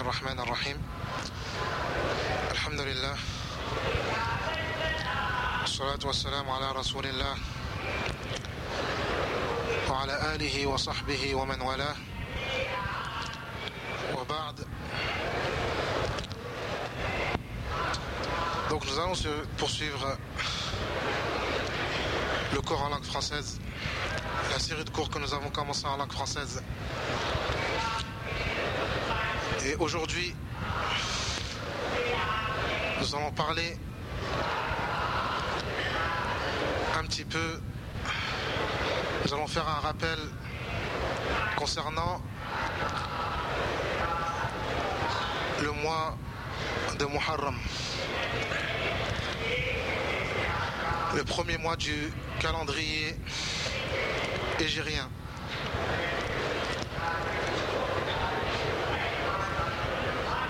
الله الرحمن الرحيم الحمد لله والصلاة والسلام على رسول الله وعلى آله وصحبه ومن والاه وبعد Donc nous allons poursuivre le cours en langue française, la série de cours que nous avons commencé en langue française. Et aujourd'hui, nous allons parler un petit peu, nous allons faire un rappel concernant le mois de Muharram, le premier mois du calendrier égérien.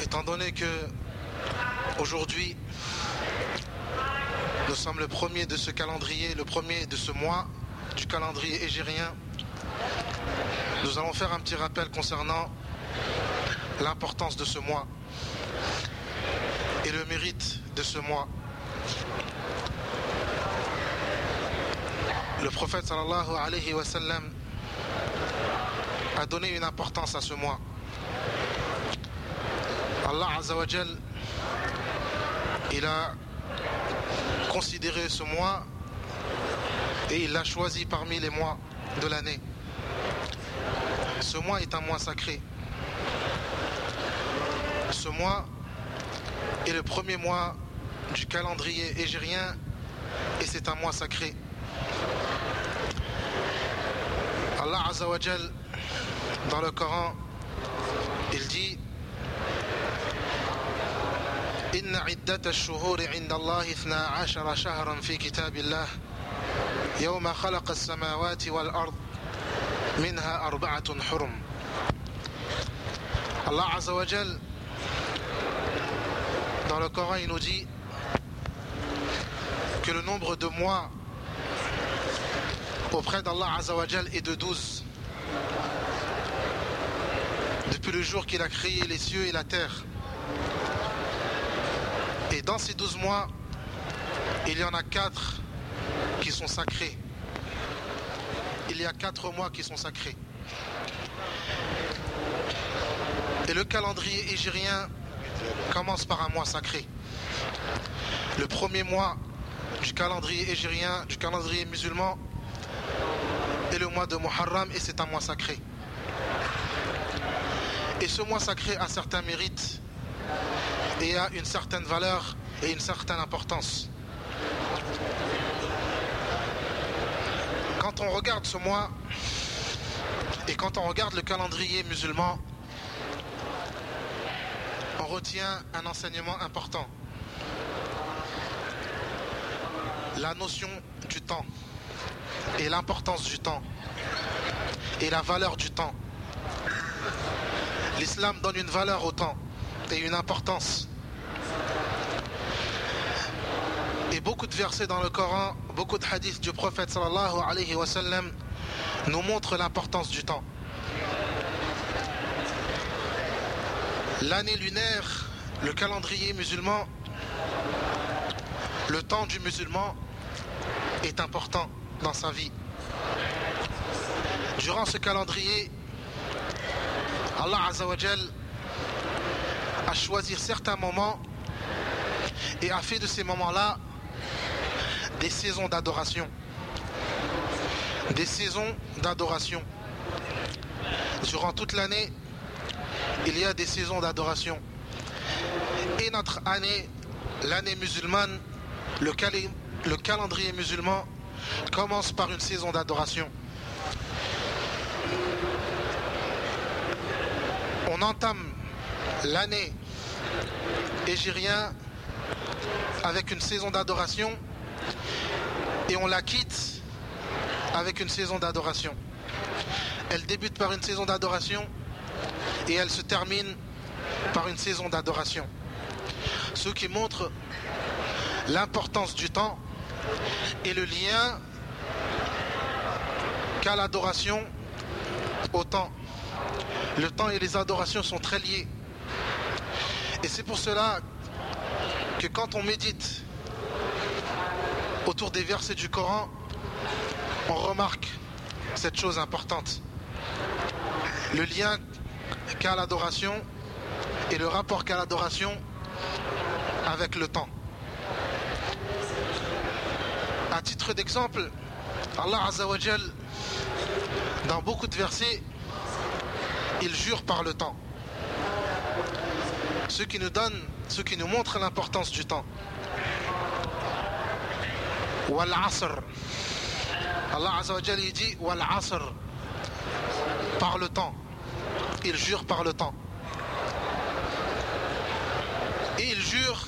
Étant donné que aujourd'hui nous sommes le premier de ce calendrier, le premier de ce mois du calendrier égérien, nous allons faire un petit rappel concernant l'importance de ce mois et le mérite de ce mois. Le prophète sallallahu alayhi wa sallam a donné une importance à ce mois. Allah azawajal, il a considéré ce mois et il l'a choisi parmi les mois de l'année. Ce mois est un mois sacré. Ce mois est le premier mois du calendrier égérien et c'est un mois sacré. Allah Azzawajal, dans le Coran, il dit إن عدة الشهور عند الله اثنا عشر شهرا في كتاب الله يوم خلق السماوات والأرض منها أربعة حرم Azza wa Jal dans le Coran il nous dit que le nombre de mois auprès d'Allah Azzawajal est de 12. Depuis le jour qu'il a créé les cieux et la terre. Dans ces 12 mois, il y en a 4 qui sont sacrés. Il y a 4 mois qui sont sacrés. Et le calendrier égérien commence par un mois sacré. Le premier mois du calendrier égérien, du calendrier musulman, est le mois de Muharram et c'est un mois sacré. Et ce mois sacré a certains mérites et a une certaine valeur et une certaine importance. Quand on regarde ce mois et quand on regarde le calendrier musulman, on retient un enseignement important. La notion du temps et l'importance du temps et la valeur du temps. L'islam donne une valeur au temps et une importance. Et beaucoup de versets dans le Coran, beaucoup de hadiths du prophète sallallahu alayhi wa sallam nous montrent l'importance du temps. L'année lunaire, le calendrier musulman, le temps du musulman est important dans sa vie. Durant ce calendrier, Allah Azzawajal a choisi certains moments et a fait de ces moments-là des saisons d'adoration. Des saisons d'adoration. Durant toute l'année, il y a des saisons d'adoration. Et notre année, l'année musulmane, le, le calendrier musulman commence par une saison d'adoration. On entame l'année égérien avec une saison d'adoration et on la quitte avec une saison d'adoration. Elle débute par une saison d'adoration et elle se termine par une saison d'adoration. Ce qui montre l'importance du temps et le lien qu'a l'adoration au temps. Le temps et les adorations sont très liés. Et c'est pour cela que quand on médite autour des versets du Coran, on remarque cette chose importante. Le lien qu'a l'adoration et le rapport qu'a l'adoration avec le temps. À titre d'exemple, Allah Azzawajal, dans beaucoup de versets, il jure par le temps. Ce qui nous donne, ce qui nous montre l'importance du temps. Wal asr. Allah Azzawajal il dit. Par le temps. Il jure par le temps. Et il jure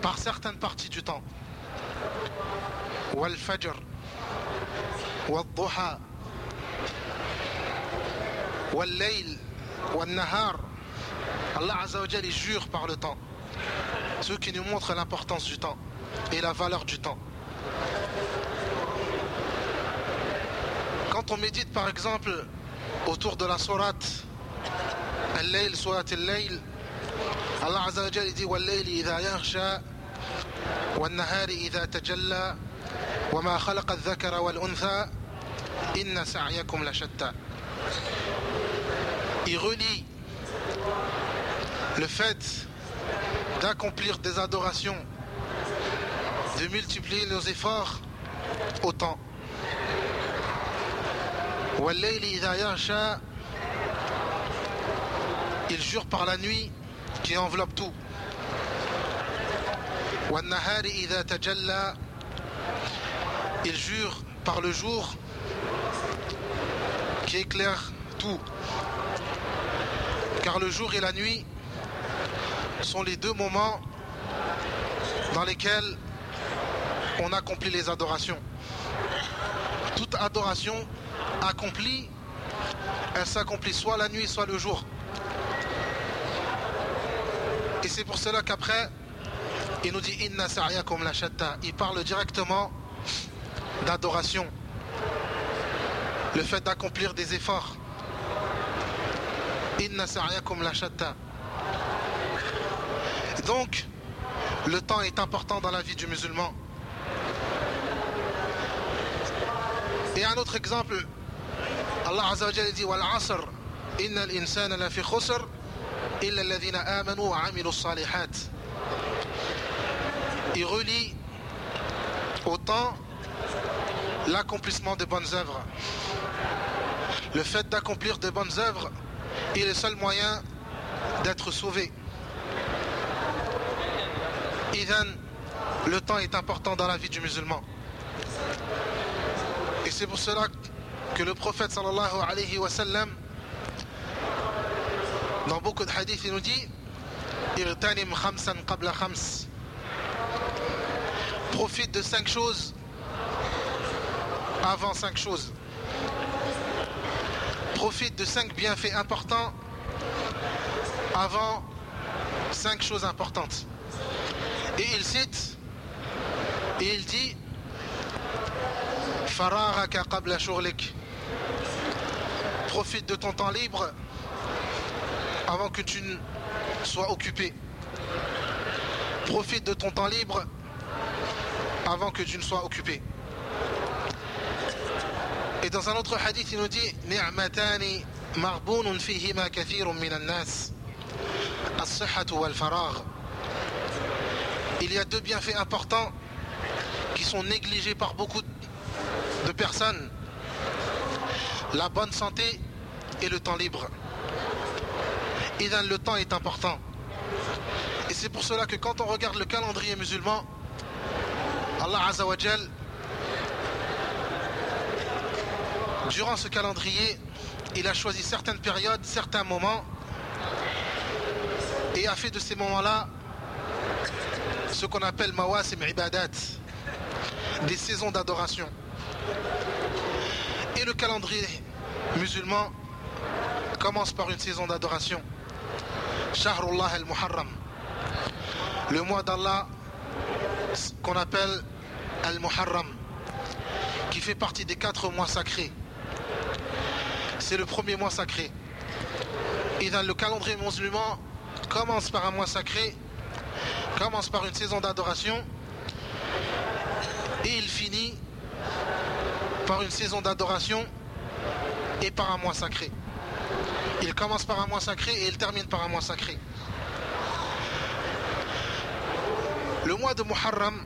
par certaines parties du temps. Wal fajr. Wal duha. Wal layl. Wal nahar. Allah Azzawajal il jure par le temps. Ce qui nous montre l'importance du temps et la valeur du temps. quand on médite par exemple autour de la sourate Al-Layl, sourate Al-Layl, Allah Azza wa dit "Wal-layl idha yaghsha wan-nahari idha tajalla wa ma khalaqa wal-untha inna sa'yakum lashatta." Il relie le fait d'accomplir des adorations, de multiplier nos efforts au temps. Il jure par la nuit qui enveloppe tout. Il jure par le jour qui éclaire tout. Car le jour et la nuit sont les deux moments dans lesquels on accomplit les adorations. Toute adoration accomplie, elle s'accomplit soit la nuit, soit le jour. Et c'est pour cela qu'après, il nous dit Inna comme la shatta. Il parle directement d'adoration. Le fait d'accomplir des efforts. Inna comme la shatta. Donc, le temps est important dans la vie du musulman. Et un autre exemple, Allah dit. Il relie au temps l'accomplissement des bonnes œuvres. Le fait d'accomplir de bonnes œuvres est le seul moyen d'être sauvé. Idan, le temps est important dans la vie du musulman. Et c'est pour cela que le prophète sallallahu alayhi wa sallam, dans beaucoup de hadiths, il nous dit khamsan qabla khams. Profite de cinq choses avant cinq choses. Profite de cinq bienfaits importants avant cinq choses importantes. Et il cite, et il dit. Profite de ton temps libre avant que tu ne sois occupé. Profite de ton temps libre avant que tu ne sois occupé. Et dans un autre hadith, il nous dit Ni'matani marbunun fihima kathirun nas. Wal il y a deux bienfaits importants qui sont négligés par beaucoup de personnes. La bonne santé et le temps libre. Et le temps est important. Et c'est pour cela que quand on regarde le calendrier musulman, Allah Azawajal, durant ce calendrier, il a choisi certaines périodes, certains moments, et a fait de ces moments-là ce qu'on appelle mawasim ibadat, des saisons d'adoration. Et le calendrier musulman commence par une saison d'adoration. Shahrullah al-Muharram. Le mois d'Allah qu'on appelle al-Muharram, qui fait partie des quatre mois sacrés. C'est le premier mois sacré. Et dans le calendrier musulman commence par un mois sacré, commence par une saison d'adoration et il finit par une saison d'adoration et par un mois sacré. Il commence par un mois sacré et il termine par un mois sacré. Le mois de Muharram,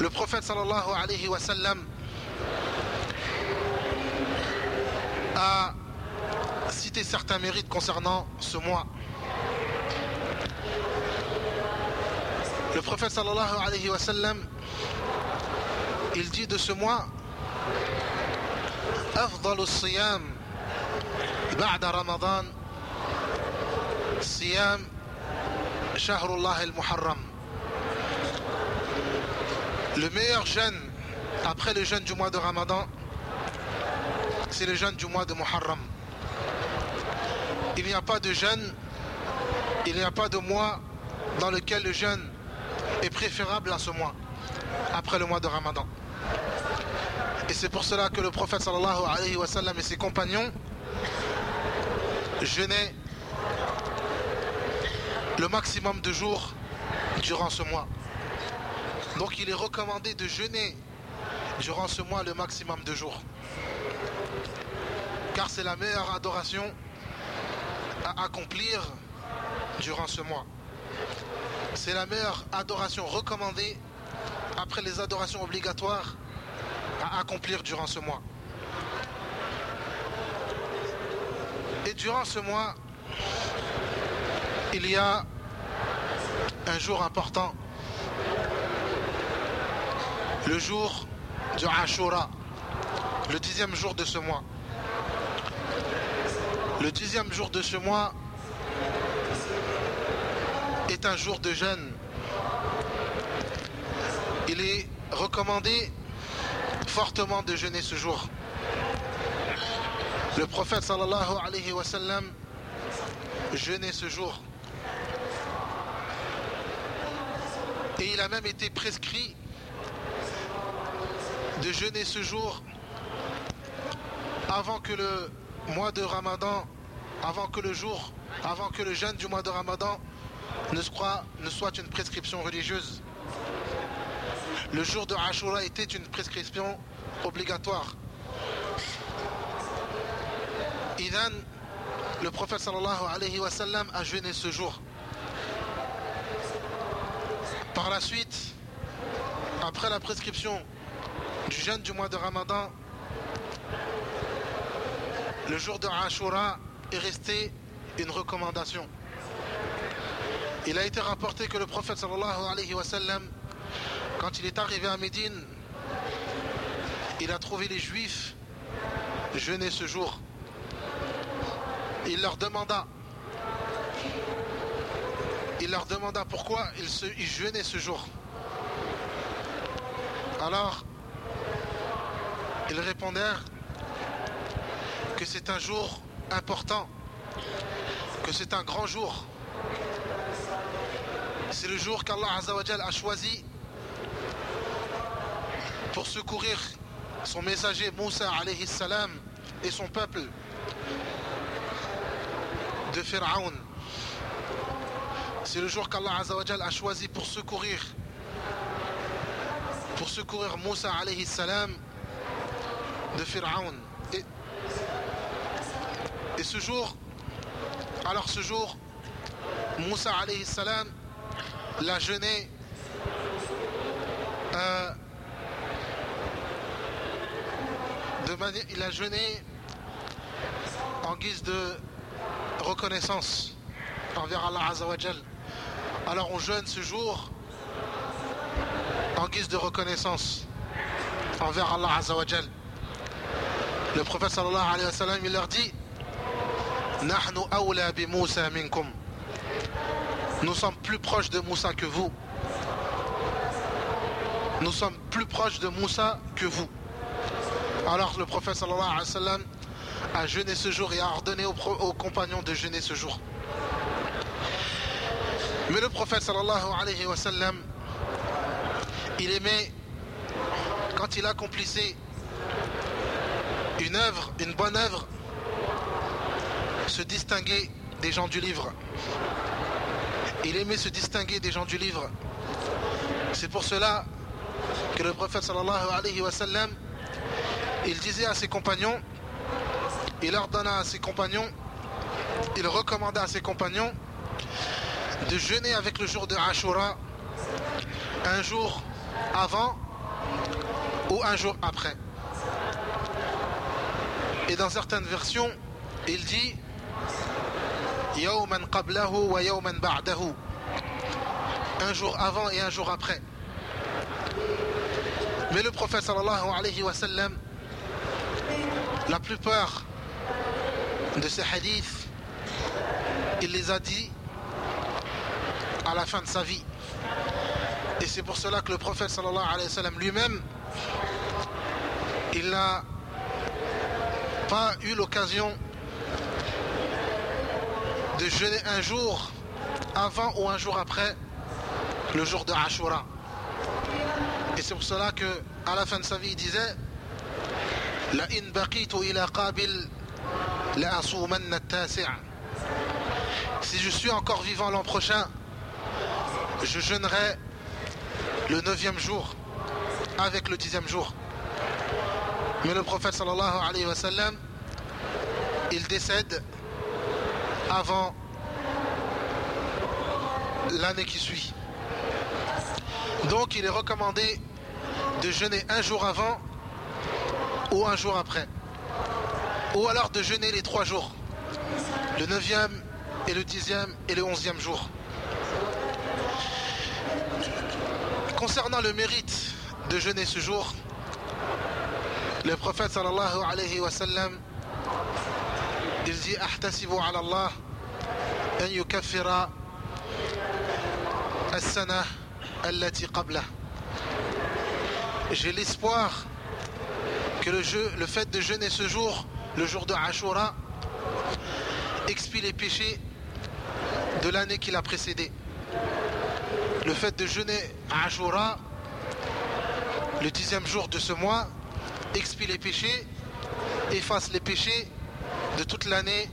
le prophète sallallahu alayhi wa sallam a cité certains mérites concernant ce mois. Le prophète sallallahu alayhi wa sallam, il dit de ce mois أفضل الصيام بعد رمضان صيام شهر الله المحرم Le meilleur jeûne après le jeûne du mois de Ramadan, c'est le jeûne du mois de Muharram. Il n'y a pas de jeûne, il n'y a pas de mois dans lequel le jeûne est préférable à ce mois, après le mois de Ramadan. Et c'est pour cela que le prophète sallallahu alayhi wa sallam et ses compagnons jeûnaient le maximum de jours durant ce mois. Donc il est recommandé de jeûner durant ce mois le maximum de jours. Car c'est la meilleure adoration à accomplir durant ce mois. C'est la meilleure adoration recommandée après les adorations obligatoires à accomplir durant ce mois. Et durant ce mois, il y a un jour important, le jour du Ashura, le dixième jour de ce mois. Le dixième jour de ce mois un jour de jeûne. Il est recommandé fortement de jeûner ce jour. Le prophète sallallahu alayhi wa sallam jeûnait ce jour. Et il a même été prescrit de jeûner ce jour avant que le mois de Ramadan, avant que le jour, avant que le jeûne du mois de Ramadan ne soit, ne soit une prescription religieuse. Le jour de Ashura était une prescription obligatoire. Idan, le prophète sallallahu alayhi wa sallam a jeûné ce jour. Par la suite, après la prescription du jeûne du mois de Ramadan, le jour de Ashura est resté une recommandation. Il a été rapporté que le prophète sallallahu alayhi wa sallam, quand il est arrivé à Médine, il a trouvé les juifs jeûner ce jour. Il leur demanda, il leur demanda pourquoi ils, se, jeûnaient ce jour. Alors, ils répondèrent que c'est un jour important, que c'est un grand jour. C'est le jour qu'Allah a choisi pour secourir son messager Moussa alayhi salam et son peuple de Pharaon. C'est le jour qu'Allah a choisi pour secourir pour secourir Moussa alayhi salam de Pharaon. Et, et ce jour, alors ce jour, Moussa alayhi salam l'a il a jeûné en guise de reconnaissance envers Allah Azawajal. Alors on jeûne ce jour en guise de reconnaissance envers Allah Azawajal. Le prophète sallallahu alayhi wa sallam, il leur dit Nahnu awla bi. Nous sommes plus proches de Moussa que vous. Nous sommes plus proches de Moussa que vous. Alors le prophète sallallahu alayhi wa sallam a jeûné ce jour et a ordonné aux, compagnons de jeûner ce jour. Mais le prophète sallallahu alayhi wa sallam, il aimait, quand il accomplissait une œuvre, une bonne œuvre, se distinguer des gens du livre. Il aimait se distinguer des gens du livre. C'est pour cela que le prophète sallallahu alayhi wa sallam, il disait à ses compagnons, il ordonna à ses compagnons, il recommanda à ses compagnons de jeûner avec le jour de Ashura un jour avant ou un jour après. Et dans certaines versions, il dit un jour avant et un jour après. Mais le prophète sallallahu alayhi wa sallam, la plupart de ces hadiths, il les a dit à la fin de sa vie. Et c'est pour cela que le prophète sallallahu alayhi wa sallam lui-même, il n'a pas eu l'occasion de jeûner un jour avant ou un jour après le jour de Ashura. Et c'est pour cela que à la fin de sa vie il disait La ila qabil la Si je suis encore vivant l'an prochain, je jeûnerai le neuvième jour avec le dixième jour. Mais le prophète sallallahu alayhi wa sallam, il décède avant l'année qui suit. Donc il est recommandé de jeûner un jour avant ou un jour après. Ou alors de jeûner les trois jours. Le neuvième et le dixième et le onzième jour. Concernant le mérite de jeûner ce jour, le prophète sallallahu alayhi wa sallam, il dit Ahtasibu ala J'ai l'espoir que le, fait de jeûner ce jour, le jour de Ashura, expie les péchés de l'année qui l'a précédé. Le fait de jeûner Ashura, le dixième jour de ce mois, expie les péchés, efface les péchés de toute l'année,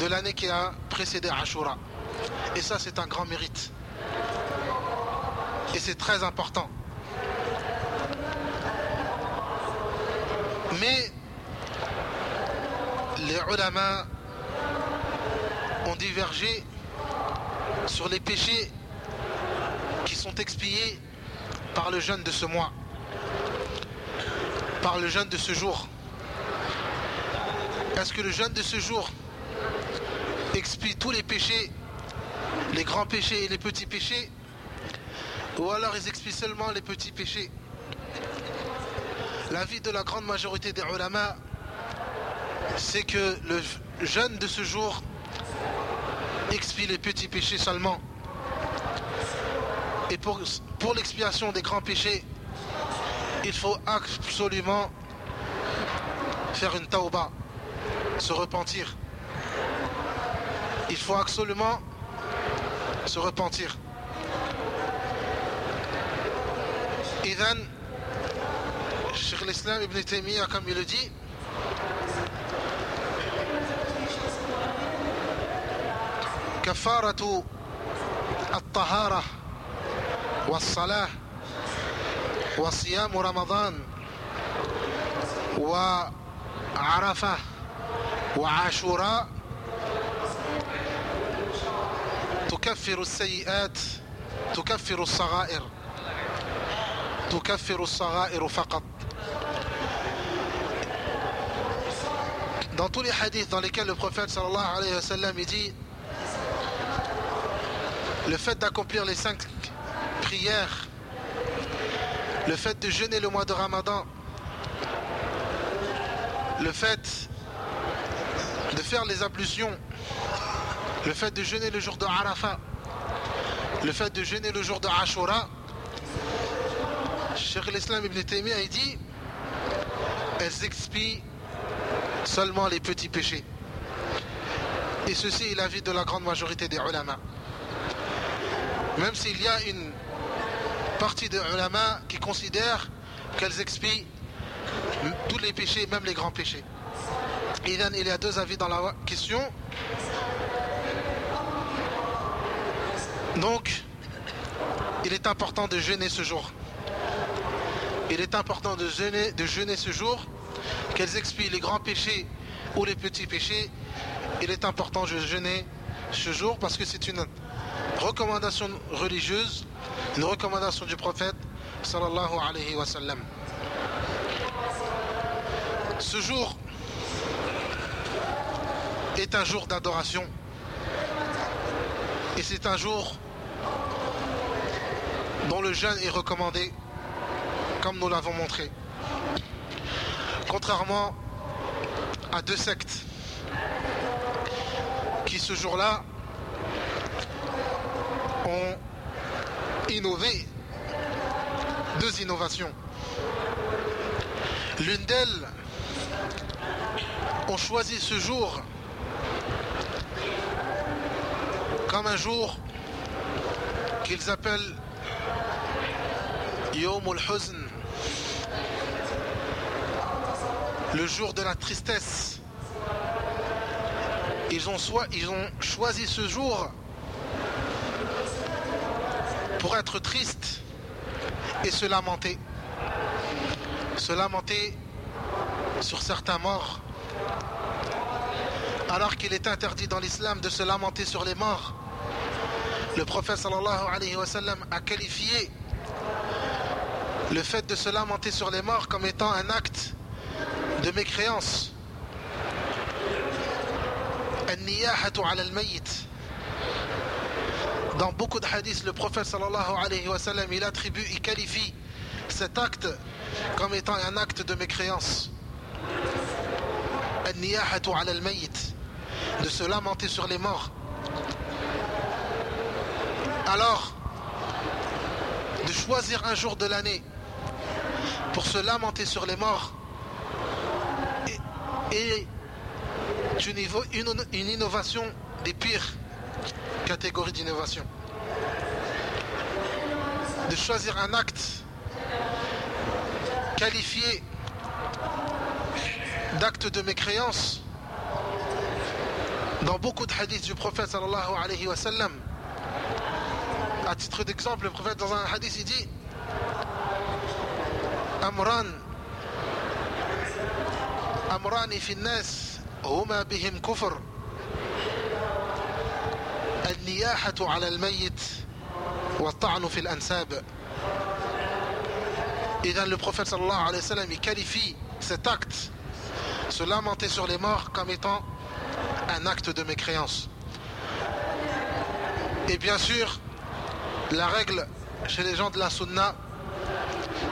de l'année qui a précédé Ashura. Et ça, c'est un grand mérite. Et c'est très important. Mais les ulama ont divergé sur les péchés qui sont expiés par le jeûne de ce mois, par le jeûne de ce jour. Est-ce que le jeûne de ce jour expie tous les péchés, les grands péchés et les petits péchés, ou alors ils expient seulement les petits péchés L'avis de la grande majorité des ulama, c'est que le jeûne de ce jour expie les petits péchés seulement. Et pour, pour l'expiation des grands péchés, il faut absolument faire une tauba, se repentir. Il faut absolument se repentir. Idan, Cheikh l'Islam Ibn Taymiyyah, comme il le dit, كفارة الطهارة والصلاة وصيام رمضان وعرفة وعاشوراء تكفر السيئات تكفر الصغائر تكفر الصغائر فقط Dans tous les hadiths dans lesquels le prophète sallallahu alayhi wa sallam dit le fait d'accomplir les cinq prières, le fait de jeûner le mois de Ramadan, le fait de faire les ablutions, le fait de jeûner le jour de Arafat, le fait de jeûner le jour de Ashura, Cheikh l'Islam Ibn Taymiyyah a dit elles expient seulement les petits péchés. Et ceci est l'avis de la grande majorité des ulama. Même s'il y a une partie des ulama qui considère qu'elles expient tous les péchés, même les grands péchés. il y a deux avis dans la question. Donc, il est important de jeûner ce jour. Il est important de jeûner, ce jour, qu'elles expient les grands péchés ou les petits péchés. Il est important de jeûner ce jour parce que c'est une recommandation religieuse, une recommandation du prophète sallallahu alayhi wa. Ce jour est un jour d'adoration et c'est un jour dont le jeûne est recommandé comme nous l'avons montré. Contrairement à deux sectes qui ce jour-là ont innové deux innovations. L'une d'elles ont choisi ce jour comme un jour qu'ils appellent Yom al-Huzn, le jour de la tristesse. Ils ont, ils ont choisi ce jour pour être tristes et se lamenter. Se lamenter sur certains morts. Alors qu'il est interdit dans l'islam de se lamenter sur les morts. Le prophète sallallahu alayhi wa sallam a qualifié le fait de se lamenter sur les morts comme étant un acte de mécréance. Dans beaucoup de hadiths, le prophète sallallahu alayhi wa sallam, il attribue, il qualifie cet acte comme étant un acte de mécréance. De se lamenter sur les morts. Alors, de choisir un jour de l'année pour se lamenter sur les morts et, une, une innovation des pires catégories d'innovation. De choisir un acte qualifié d'acte de mécréance dans beaucoup de hadiths du prophète sallallahu alayhi wa sallam à titre d'exemple, le prophète dans un hadith il dit Amran Amrani fi nas huma bihim kufr النياحة على الميت والطعن في الأنساب إذا le prophète sallallahu alayhi wa sallam il qualifie cet acte se lamenter sur les morts comme étant un acte de mécréance et bien sûr la règle chez les gens de la sunna,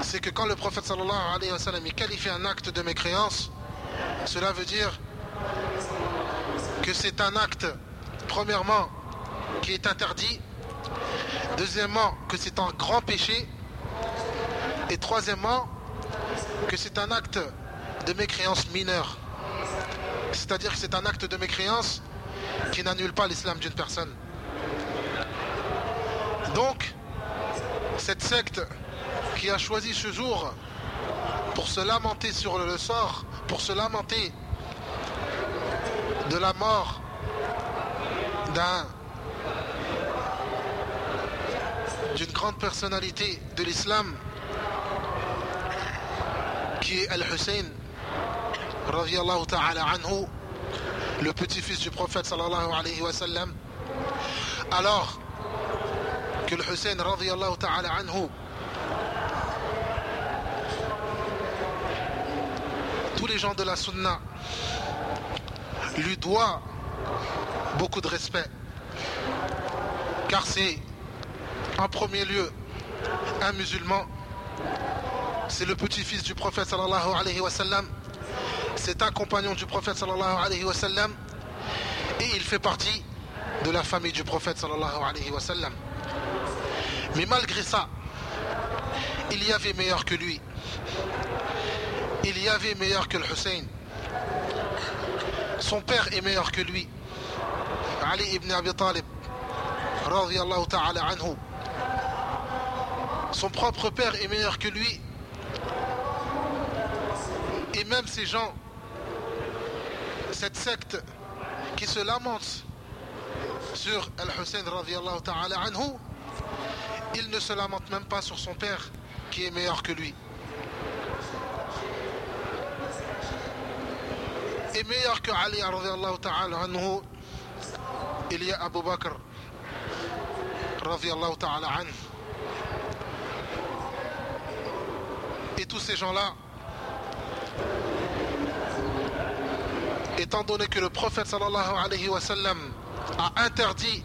c'est que quand le prophète sallallahu alayhi wa sallam qualifie un acte de mécréance, cela veut dire que c'est un acte, premièrement, qui est interdit, deuxièmement, que c'est un grand péché, et troisièmement, que c'est un acte de mécréance mineure. C'est-à-dire que c'est un acte de mécréance qui n'annule pas l'islam d'une personne. Donc, cette secte qui a choisi ce jour pour se lamenter sur le sort, pour se lamenter de la mort d'un d'une grande personnalité de l'islam qui est Al-Hussein ta'ala anhu le petit-fils du prophète sallallahu alayhi wa sallam. Alors le Hussein radiallahu ta'ala anhu tous les gens de la sunna lui doivent beaucoup de respect. Car c'est en premier lieu un musulman. C'est le petit-fils du prophète sallallahu alayhi wa sallam. C'est un compagnon du prophète sallallahu alayhi wa sallam. Et il fait partie de la famille du prophète sallallahu alayhi wa sallam mais malgré ça, il y avait meilleur que lui. Il y avait meilleur que le Hussein. Son père est meilleur que lui. Ali ibn Abi Talib, ta'ala anhu. Son propre père est meilleur que lui. Et même ces gens, cette secte qui se lamente sur Al-Hussein ta'ala anhu, il ne se lamente même pas sur son père qui est meilleur que lui. Et meilleur que Ali anhu, il y a Abu Bakr ta'ala. Et tous ces gens-là, étant donné que le prophète sallallahu alayhi wa sallam a interdit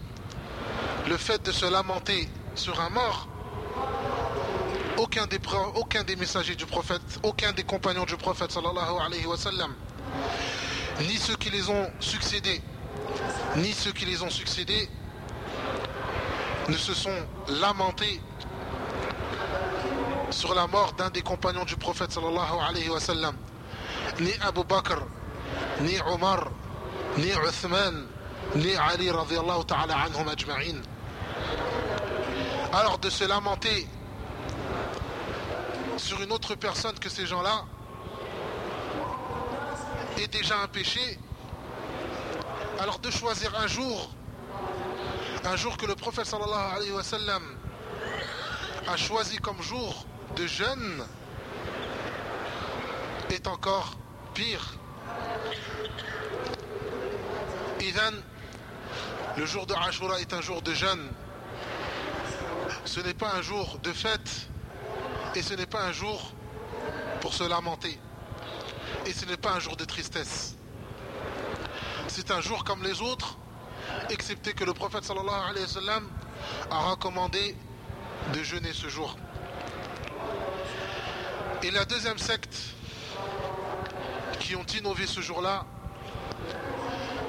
le fait de se lamenter sur un mort, aucun des, aucun des messagers du prophète, aucun des compagnons du prophète sallallahu alayhi wa sallam, ni ceux qui les ont succédés, ni ceux qui les ont succédés, ne se sont lamentés sur la mort d'un des compagnons du prophète sallallahu alayhi wa sallam. Ni Abu Bakr, ni Omar, ni Uthman, ni Ali radiallahu ta'ala anhum ajma'in. Alors de se lamenter sur une autre personne que ces gens-là est déjà un péché. Alors de choisir un jour, un jour que le prophète sallallahu alayhi wa sallam a choisi comme jour de jeûne est encore pire. Idan, le jour de Ashura est un jour de jeûne. Ce n'est pas un jour de fête et ce n'est pas un jour pour se lamenter. Et ce n'est pas un jour de tristesse. C'est un jour comme les autres, excepté que le prophète sallallahu alayhi wa sallam a recommandé de jeûner ce jour. Et la deuxième secte qui ont innové ce jour-là,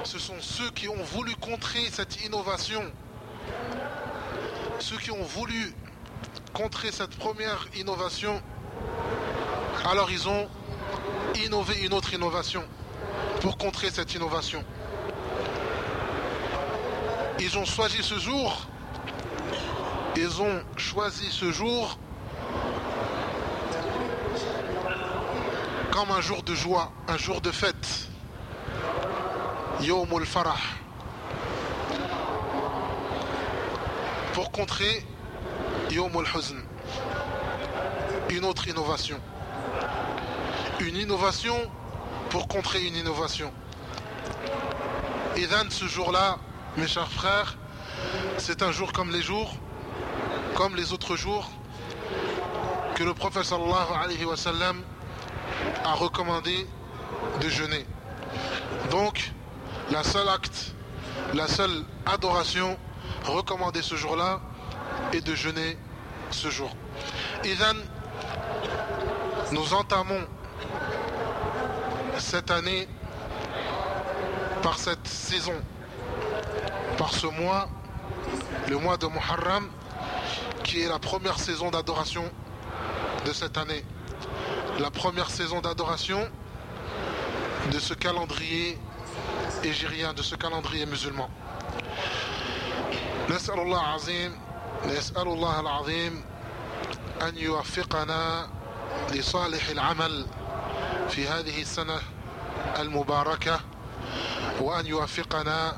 ce sont ceux qui ont voulu contrer cette innovation, ceux qui ont voulu contrer cette première innovation, alors ils ont innové une autre innovation pour contrer cette innovation. Ils ont choisi ce jour, ils ont choisi ce jour comme un jour de joie, un jour de fête. Yomul Farah. Pour contrer Yomul Huzn. Une autre innovation. Une innovation pour contrer une innovation. Et dans ce jour-là, mes chers frères, c'est un jour comme les jours, comme les autres jours, que le prophète sallallahu alayhi wa sallam a recommandé de jeûner. Donc, la seule acte, la seule adoration recommandée ce jour-là est de jeûner ce jour. Idan, nous entamons cette année par cette saison, par ce mois, le mois de Muharram, qui est la première saison d'adoration de cette année la première saison d'adoration de ce calendrier égérien, de ce calendrier musulman. نسأل الله عظيم نسأل الله العظيم أن يوفقنا لصالح العمل في هذه السنة المباركة وأن يوفقنا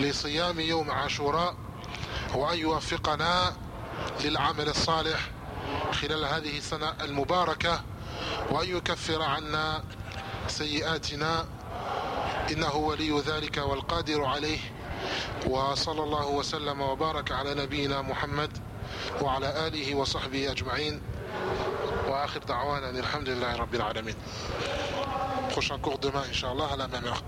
لصيام يوم عاشوراء وأن يوفقنا للعمل الصالح خلال هذه السنة المباركة وأن يكفر عنا سيئاتنا. إنه ولي ذلك والقادر عليه. وصلى الله وسلم وبارك على نبينا محمد وعلى آله وصحبه أجمعين وآخر دعوانا الحمد لله رب العالمين prochain cours demain, Inch'Allah, à la même heure.